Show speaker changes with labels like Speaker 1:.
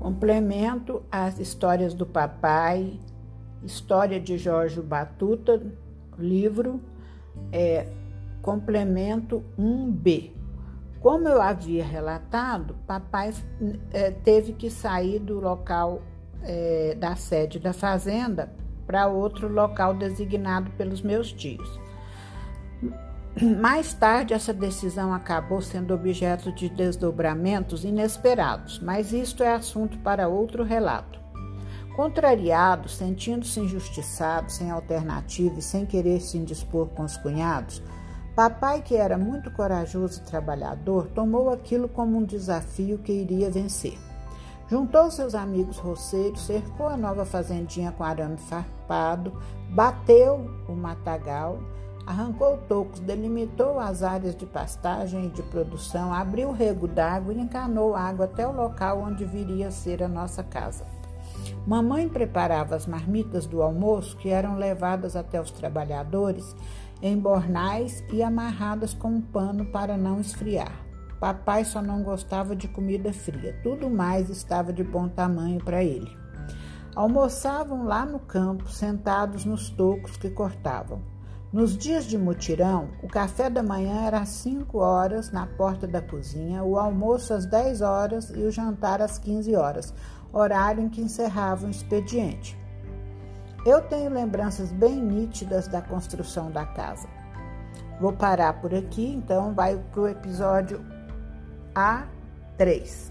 Speaker 1: Complemento as histórias do papai, história de Jorge Batuta, livro, é, complemento 1B. Como eu havia relatado, papai é, teve que sair do local é, da sede da fazenda para outro local designado pelos meus tios. Mais tarde, essa decisão acabou sendo objeto de desdobramentos inesperados, mas isto é assunto para outro relato. Contrariado, sentindo-se injustiçado, sem alternativa e sem querer se indispor com os cunhados, papai, que era muito corajoso e trabalhador, tomou aquilo como um desafio que iria vencer. Juntou seus amigos roceiros, cercou a nova fazendinha com arame farpado, bateu o matagal Arrancou tocos, delimitou as áreas de pastagem e de produção, abriu o rego d'água e encanou água até o local onde viria a ser a nossa casa. Mamãe preparava as marmitas do almoço que eram levadas até os trabalhadores em bornais e amarradas com um pano para não esfriar. Papai só não gostava de comida fria, tudo mais estava de bom tamanho para ele. Almoçavam lá no campo, sentados nos tocos que cortavam. Nos dias de mutirão, o café da manhã era às 5 horas na porta da cozinha, o almoço às 10 horas e o jantar às 15 horas, horário em que encerrava o expediente. Eu tenho lembranças bem nítidas da construção da casa. Vou parar por aqui, então vai para o episódio A3.